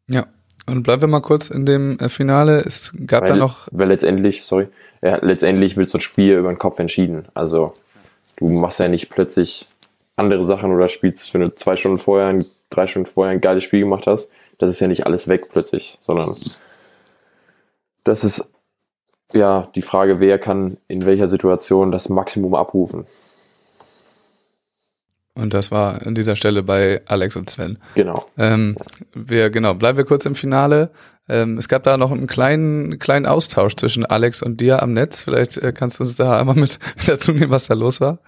Ja, und bleiben wir mal kurz in dem äh, Finale. Es gab weil, da noch. Weil letztendlich, sorry, ja, letztendlich wird so ein Spiel über den Kopf entschieden. Also du machst ja nicht plötzlich andere Sachen oder spielst, wenn du zwei Stunden vorher, drei Stunden vorher ein geiles Spiel gemacht hast, das ist ja nicht alles weg plötzlich, sondern das ist ja die Frage, wer kann in welcher Situation das Maximum abrufen. Und das war an dieser Stelle bei Alex und Sven. Genau. Ähm, wir, genau, bleiben wir kurz im Finale. Ähm, es gab da noch einen kleinen, kleinen Austausch zwischen Alex und dir am Netz. Vielleicht äh, kannst du uns da einmal mit, mit dazu nehmen, was da los war.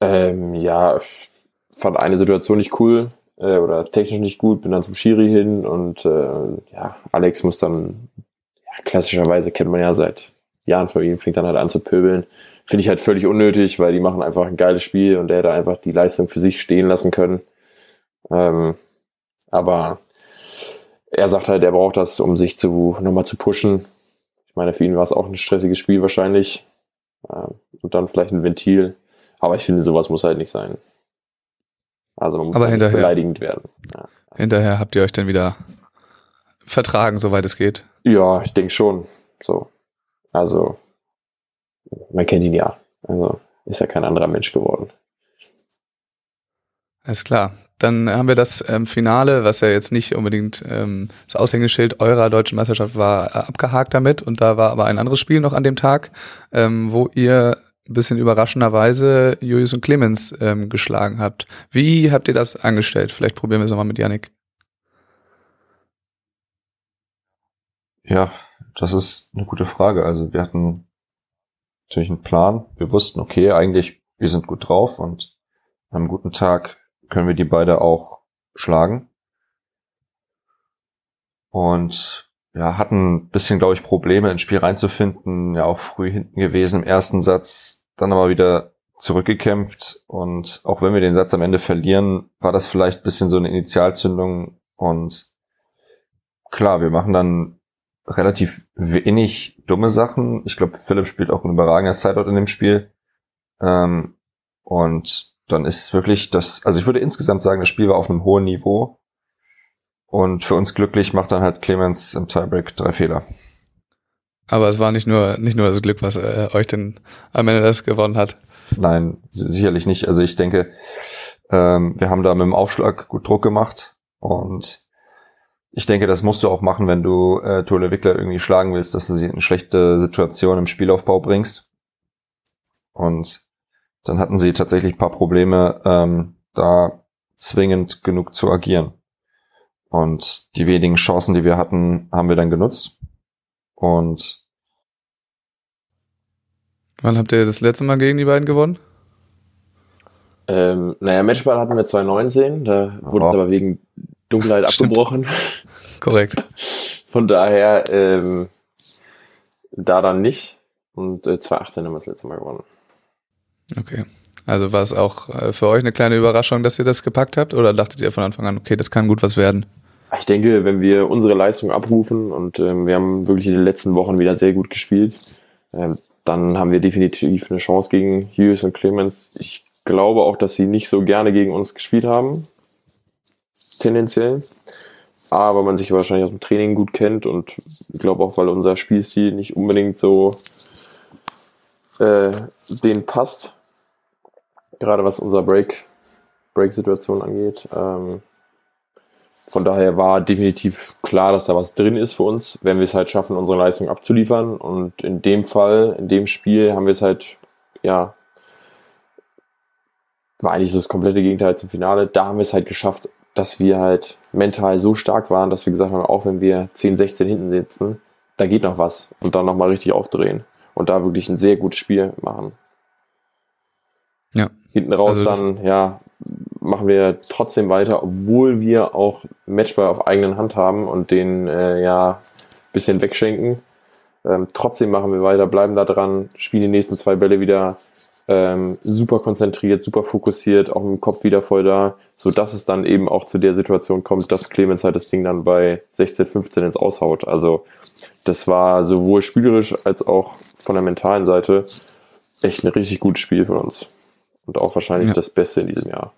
Ähm, ja, fand eine Situation nicht cool äh, oder technisch nicht gut, bin dann zum Schiri hin und äh, ja, Alex muss dann, klassischerweise kennt man ja seit Jahren von ihm, fängt dann halt an zu pöbeln Finde ich halt völlig unnötig, weil die machen einfach ein geiles Spiel und der da einfach die Leistung für sich stehen lassen können. Ähm, aber er sagt halt, er braucht das, um sich zu nochmal zu pushen. Ich meine, für ihn war es auch ein stressiges Spiel wahrscheinlich. Ähm, und dann vielleicht ein Ventil. Aber ich finde, sowas muss halt nicht sein. Also man muss aber halt hinterher, beleidigend werden. Ja. Hinterher habt ihr euch dann wieder vertragen, soweit es geht. Ja, ich denke schon. So. Also, man kennt ihn ja. Also ist ja kein anderer Mensch geworden. Alles klar. Dann haben wir das ähm, Finale, was ja jetzt nicht unbedingt ähm, das Aushängeschild eurer deutschen Meisterschaft war, äh, abgehakt damit. Und da war aber ein anderes Spiel noch an dem Tag, ähm, wo ihr ein bisschen überraschenderweise Julius und Clemens ähm, geschlagen habt. Wie habt ihr das angestellt? Vielleicht probieren wir es nochmal mit Yannick. Ja, das ist eine gute Frage. Also wir hatten natürlich einen Plan. Wir wussten, okay, eigentlich, wir sind gut drauf und an einem guten Tag können wir die beide auch schlagen. Und ja, hatten ein bisschen, glaube ich, Probleme ins Spiel reinzufinden, ja auch früh hinten gewesen im ersten Satz, dann aber wieder zurückgekämpft und auch wenn wir den Satz am Ende verlieren, war das vielleicht ein bisschen so eine Initialzündung und klar, wir machen dann relativ wenig dumme Sachen. Ich glaube, Philipp spielt auch ein überragender Sideout in dem Spiel. Ähm, und dann ist es wirklich das, also ich würde insgesamt sagen, das Spiel war auf einem hohen Niveau. Und für uns glücklich macht dann halt Clemens im Tiebreak drei Fehler. Aber es war nicht nur, nicht nur das Glück, was äh, euch denn am Ende das gewonnen hat. Nein, sicherlich nicht. Also ich denke, ähm, wir haben da mit dem Aufschlag gut Druck gemacht und ich denke, das musst du auch machen, wenn du äh, Tole Wickler irgendwie schlagen willst, dass du sie in eine schlechte Situation im Spielaufbau bringst. Und dann hatten sie tatsächlich ein paar Probleme, ähm, da zwingend genug zu agieren. Und die wenigen Chancen, die wir hatten, haben wir dann genutzt. Und Wann habt ihr das letzte Mal gegen die beiden gewonnen? Ähm, naja, Matchball hatten wir 2019, da wurde oh. es aber wegen Dunkelheit abgebrochen. Korrekt. Von daher ähm, da dann nicht. Und äh, 2018 haben wir das letzte Mal gewonnen. Okay. Also war es auch äh, für euch eine kleine Überraschung, dass ihr das gepackt habt? Oder dachtet ihr von Anfang an, okay, das kann gut was werden? Ich denke, wenn wir unsere Leistung abrufen und ähm, wir haben wirklich in den letzten Wochen wieder sehr gut gespielt, ähm, dann haben wir definitiv eine Chance gegen Hughes und Clemens. Ich glaube auch, dass sie nicht so gerne gegen uns gespielt haben. Tendenziell. Aber man sich wahrscheinlich aus dem Training gut kennt und ich glaube auch, weil unser Spielstil nicht unbedingt so äh, den passt. Gerade was unser Break, Break-Situation angeht. Ähm, von daher war definitiv klar, dass da was drin ist für uns, wenn wir es halt schaffen, unsere Leistung abzuliefern. Und in dem Fall, in dem Spiel, haben wir es halt, ja, war eigentlich so das komplette Gegenteil zum Finale. Da haben wir es halt geschafft, dass wir halt mental so stark waren, dass wir gesagt haben, auch wenn wir 10, 16 hinten sitzen, da geht noch was. Und dann nochmal richtig aufdrehen. Und da wirklich ein sehr gutes Spiel machen. Ja. Hinten raus also dann, ja, machen wir trotzdem weiter, obwohl wir auch Matchball auf eigenen Hand haben und den äh, ja bisschen wegschenken. Ähm, trotzdem machen wir weiter, bleiben da dran, spielen die nächsten zwei Bälle wieder ähm, super konzentriert, super fokussiert, auch im Kopf wieder voll da, so dass es dann eben auch zu der Situation kommt, dass Clemens halt das Ding dann bei 16, 15 ins Aushaut. Also das war sowohl spielerisch als auch von der mentalen Seite echt ein richtig gutes Spiel von uns. Und auch wahrscheinlich ja. das Beste in diesem Jahr.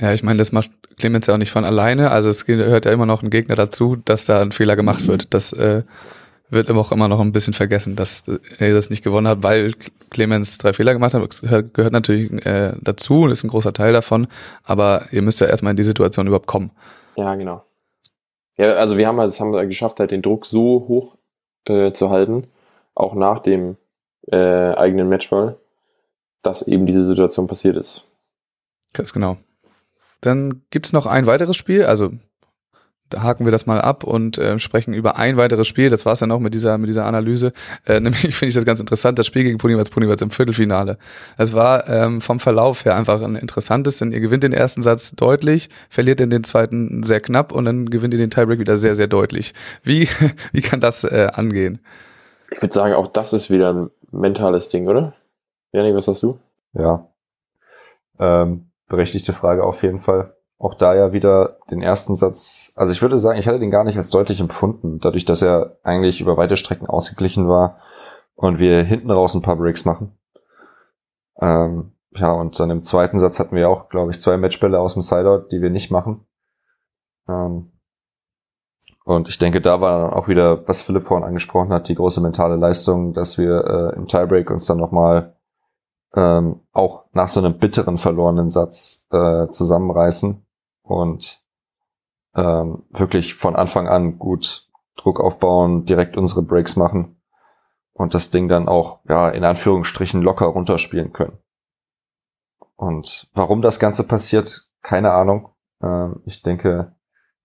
Ja, ich meine, das macht Clemens ja auch nicht von alleine. Also es gehört ja immer noch ein Gegner dazu, dass da ein Fehler gemacht wird. Das äh, wird auch immer noch ein bisschen vergessen, dass er das nicht gewonnen hat, weil Clemens drei Fehler gemacht hat. Gehört, gehört natürlich äh, dazu und ist ein großer Teil davon. Aber ihr müsst ja erstmal in die Situation überhaupt kommen. Ja, genau. Ja, also wir haben halt, es haben wir geschafft, halt den Druck so hoch äh, zu halten, auch nach dem äh, eigenen Matchball, dass eben diese Situation passiert ist. Ganz genau. Dann gibt es noch ein weiteres Spiel, also da haken wir das mal ab und äh, sprechen über ein weiteres Spiel. Das war es dann auch mit dieser mit dieser Analyse. Äh, nämlich finde ich das ganz interessant, das Spiel gegen Puniwatz Puniwatz im Viertelfinale. Es war ähm, vom Verlauf her einfach ein interessantes, denn ihr gewinnt den ersten Satz deutlich, verliert in den zweiten sehr knapp und dann gewinnt ihr den Tiebreak wieder sehr sehr deutlich. Wie wie kann das äh, angehen? Ich würde sagen, auch das ist wieder ein mentales Ding, oder? Janik, was sagst du? Ja. Ähm, berechtigte Frage auf jeden Fall. Auch da ja wieder den ersten Satz, also ich würde sagen, ich hatte den gar nicht als deutlich empfunden, dadurch, dass er eigentlich über weite Strecken ausgeglichen war und wir hinten raus ein paar Breaks machen. Ähm, ja, und dann im zweiten Satz hatten wir auch, glaube ich, zwei Matchbälle aus dem Sideout, die wir nicht machen. Ähm, und ich denke, da war dann auch wieder, was Philipp vorhin angesprochen hat, die große mentale Leistung, dass wir äh, im Tiebreak uns dann nochmal ähm, auch nach so einem bitteren verlorenen Satz äh, zusammenreißen und ähm, wirklich von Anfang an gut Druck aufbauen, direkt unsere Breaks machen und das Ding dann auch ja in Anführungsstrichen locker runterspielen können. Und warum das Ganze passiert, keine Ahnung. Ähm, ich denke,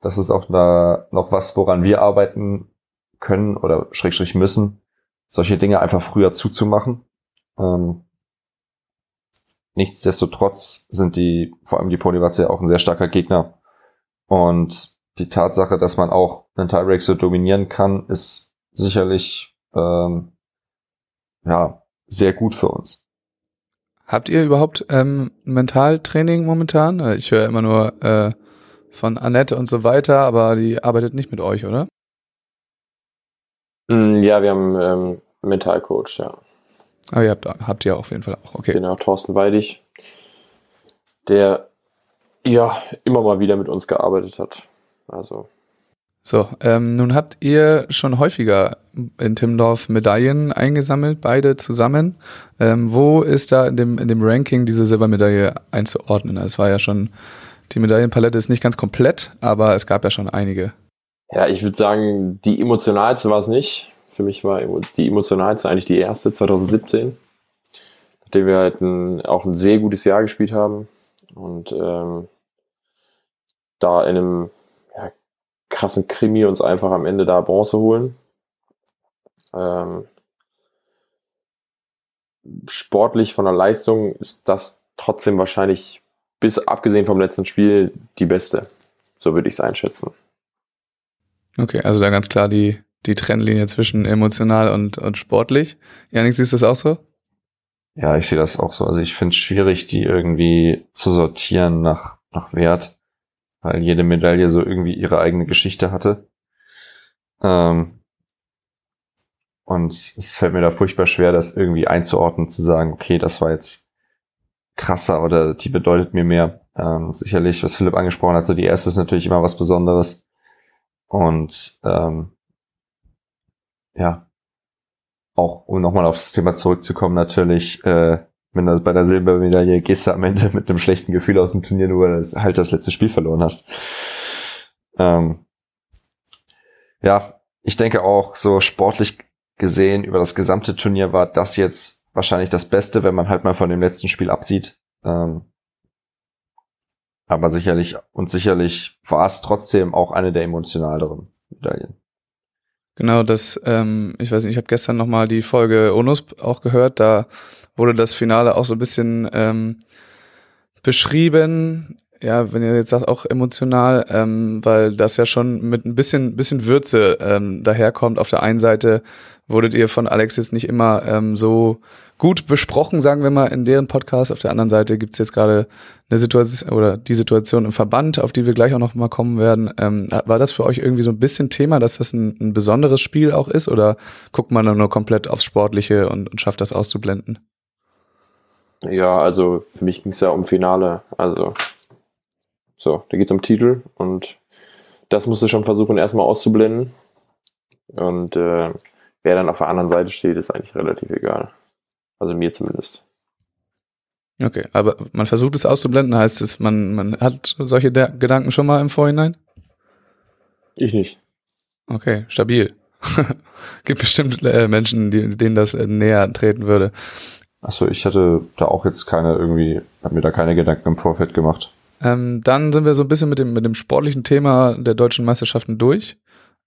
das ist auch da noch was, woran wir arbeiten können oder schrägstrich müssen, solche Dinge einfach früher zuzumachen. Ähm, Nichtsdestotrotz sind die, vor allem die Ponywatz ja auch ein sehr starker Gegner. Und die Tatsache, dass man auch einen Tiebreak so dominieren kann, ist sicherlich ähm, ja sehr gut für uns. Habt ihr überhaupt ähm, Mentaltraining momentan? Äh, ich höre immer nur äh, von Annette und so weiter, aber die arbeitet nicht mit euch, oder? Mm, ja, wir haben ähm, Mentalcoach, ja. Aber ihr habt, habt ihr auf jeden Fall auch, okay. Genau, Thorsten Weidig, der ja immer mal wieder mit uns gearbeitet hat. Also. So, ähm, nun habt ihr schon häufiger in Timmendorf Medaillen eingesammelt, beide zusammen. Ähm, wo ist da in dem, in dem Ranking diese Silbermedaille einzuordnen? Es war ja schon, die Medaillenpalette ist nicht ganz komplett, aber es gab ja schon einige. Ja, ich würde sagen, die emotionalste war es nicht. Für mich war die emotionalste eigentlich die erste, 2017, nachdem wir halt ein, auch ein sehr gutes Jahr gespielt haben und ähm, da in einem ja, krassen Krimi uns einfach am Ende da Bronze holen. Ähm, sportlich von der Leistung ist das trotzdem wahrscheinlich, bis abgesehen vom letzten Spiel, die beste. So würde ich es einschätzen. Okay, also da ganz klar die, die Trennlinie zwischen emotional und, und sportlich. Janik, siehst du das auch so? Ja, ich sehe das auch so. Also ich finde es schwierig, die irgendwie zu sortieren nach, nach Wert, weil jede Medaille so irgendwie ihre eigene Geschichte hatte. Ähm, und es fällt mir da furchtbar schwer, das irgendwie einzuordnen, zu sagen, okay, das war jetzt krasser oder die bedeutet mir mehr. Ähm, sicherlich, was Philipp angesprochen hat, so die erste ist natürlich immer was Besonderes. Und ähm, ja, auch um nochmal auf das Thema zurückzukommen, natürlich, äh, wenn du bei der Silbermedaille gehst du am Ende mit einem schlechten Gefühl aus dem Turnier, nur weil du halt das letzte Spiel verloren hast. Ähm, ja, ich denke auch, so sportlich gesehen, über das gesamte Turnier war das jetzt wahrscheinlich das Beste, wenn man halt mal von dem letzten Spiel absieht. Ähm, aber sicherlich, und sicherlich war es trotzdem auch eine der emotionaleren Medaillen. Genau, das, ähm, ich weiß nicht, ich habe gestern nochmal die Folge Onus auch gehört, da wurde das Finale auch so ein bisschen ähm, beschrieben, ja, wenn ihr jetzt sagt, auch emotional, ähm, weil das ja schon mit ein bisschen, bisschen Würze ähm, daherkommt. Auf der einen Seite wurdet ihr von Alex jetzt nicht immer ähm, so gut besprochen, sagen wir mal, in deren Podcast. Auf der anderen Seite gibt's jetzt gerade eine Situation oder die Situation im Verband, auf die wir gleich auch noch mal kommen werden. Ähm, war das für euch irgendwie so ein bisschen Thema, dass das ein, ein besonderes Spiel auch ist oder guckt man dann nur komplett aufs Sportliche und, und schafft das auszublenden? Ja, also für mich ging's ja um Finale. Also so, da geht's um Titel und das musst du schon versuchen, erstmal auszublenden. Und äh, wer dann auf der anderen Seite steht, ist eigentlich relativ egal. Also mir zumindest. Okay, aber man versucht es auszublenden, heißt es, man, man hat solche De Gedanken schon mal im Vorhinein? Ich nicht. Okay, stabil. Gibt bestimmt äh, Menschen, die, denen das äh, näher treten würde. Achso, ich hatte da auch jetzt keine irgendwie, hab mir da keine Gedanken im Vorfeld gemacht. Ähm, dann sind wir so ein bisschen mit dem, mit dem sportlichen Thema der deutschen Meisterschaften durch.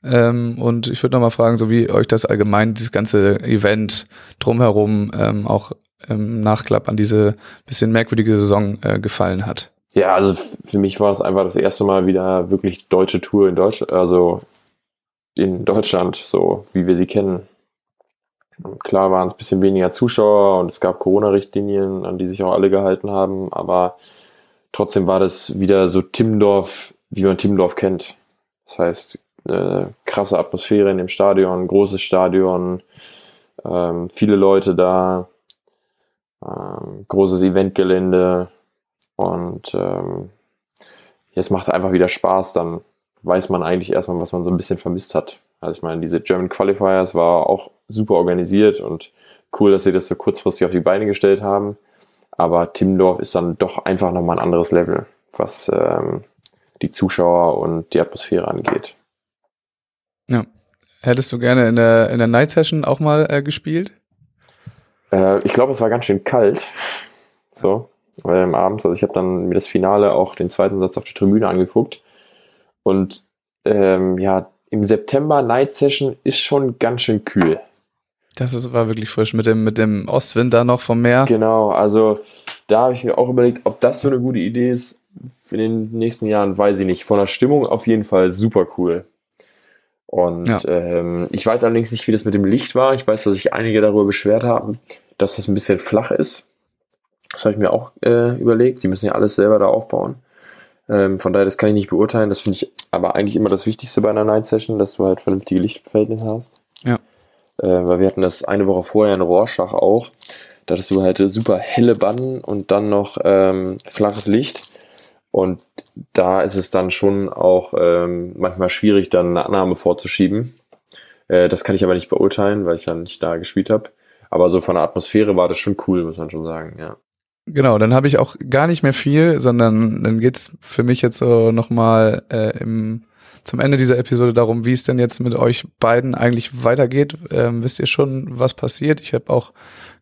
Ähm, und ich würde nochmal fragen, so wie euch das allgemein, dieses ganze Event drumherum, ähm, auch im Nachklapp an diese bisschen merkwürdige Saison äh, gefallen hat. Ja, also für mich war es einfach das erste Mal wieder wirklich deutsche Tour in Deutschland, also in Deutschland, so wie wir sie kennen. Klar waren es ein bisschen weniger Zuschauer und es gab Corona-Richtlinien, an die sich auch alle gehalten haben, aber trotzdem war das wieder so Timmendorf, wie man Timmendorf kennt. Das heißt, äh, krasse Atmosphäre in dem Stadion, großes Stadion, ähm, viele Leute da, ähm, großes Eventgelände und ähm, es macht einfach wieder Spaß, dann weiß man eigentlich erstmal, was man so ein bisschen vermisst hat. Also ich meine, diese German Qualifiers war auch super organisiert und cool, dass sie das so kurzfristig auf die Beine gestellt haben. Aber Timmendorf ist dann doch einfach nochmal ein anderes Level, was ähm, die Zuschauer und die Atmosphäre angeht. Ja. Hättest du gerne in der, in der Night Session auch mal äh, gespielt? Äh, ich glaube, es war ganz schön kalt. So, ähm, abends. Also ich habe dann mir das Finale auch den zweiten Satz auf der Tribüne angeguckt. Und ähm, ja, im September Night Session ist schon ganz schön kühl. Das ist, war wirklich frisch mit dem, mit dem Ostwind da noch vom Meer. Genau, also da habe ich mir auch überlegt, ob das so eine gute Idee ist in den nächsten Jahren, weiß ich nicht. Von der Stimmung auf jeden Fall super cool. Und ja. ähm, ich weiß allerdings nicht, wie das mit dem Licht war. Ich weiß, dass sich einige darüber beschwert haben, dass das ein bisschen flach ist. Das habe ich mir auch äh, überlegt. Die müssen ja alles selber da aufbauen. Ähm, von daher, das kann ich nicht beurteilen. Das finde ich aber eigentlich immer das Wichtigste bei einer Night Session, dass du halt vernünftige Lichtverhältnisse hast. Ja. Äh, weil wir hatten das eine Woche vorher in Rorschach auch. Da hattest du halt super helle Bannen und dann noch ähm, flaches Licht. Und da ist es dann schon auch ähm, manchmal schwierig, dann eine Annahme vorzuschieben. Äh, das kann ich aber nicht beurteilen, weil ich ja nicht da gespielt habe. Aber so von der Atmosphäre war das schon cool, muss man schon sagen, ja. Genau, dann habe ich auch gar nicht mehr viel, sondern dann geht's für mich jetzt so nochmal äh, im, zum Ende dieser Episode darum, wie es denn jetzt mit euch beiden eigentlich weitergeht. Ähm, wisst ihr schon, was passiert? Ich habe auch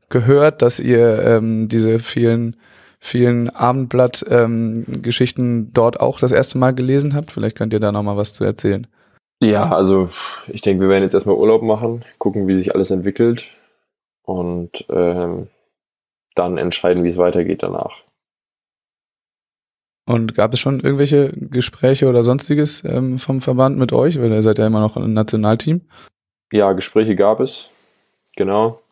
gehört, dass ihr ähm, diese vielen vielen Abendblatt-Geschichten ähm, dort auch das erste Mal gelesen habt. Vielleicht könnt ihr da nochmal was zu erzählen. Ja, also ich denke, wir werden jetzt erstmal Urlaub machen, gucken, wie sich alles entwickelt und ähm, dann entscheiden, wie es weitergeht danach. Und gab es schon irgendwelche Gespräche oder sonstiges ähm, vom Verband mit euch? Weil ihr seid ja immer noch ein Nationalteam. Ja, Gespräche gab es. Genau.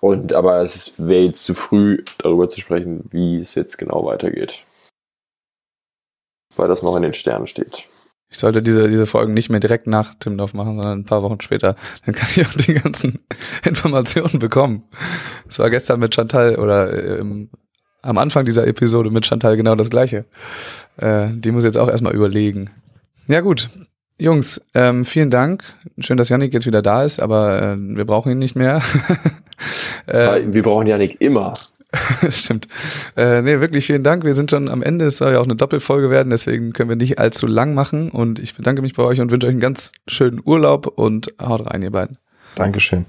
Und aber es wäre jetzt zu früh, darüber zu sprechen, wie es jetzt genau weitergeht. Weil das noch in den Sternen steht. Ich sollte diese, diese Folgen nicht mehr direkt nach Timdorf machen, sondern ein paar Wochen später. Dann kann ich auch die ganzen Informationen bekommen. Es war gestern mit Chantal oder ähm, am Anfang dieser Episode mit Chantal genau das gleiche. Äh, die muss jetzt auch erstmal überlegen. Ja gut, Jungs, ähm, vielen Dank. Schön, dass Yannick jetzt wieder da ist, aber äh, wir brauchen ihn nicht mehr. äh, wir brauchen Yannick immer. Stimmt. Äh, nee, wirklich vielen Dank. Wir sind schon am Ende. Es soll ja auch eine Doppelfolge werden, deswegen können wir nicht allzu lang machen. Und ich bedanke mich bei euch und wünsche euch einen ganz schönen Urlaub und haut rein, ihr beiden. Dankeschön.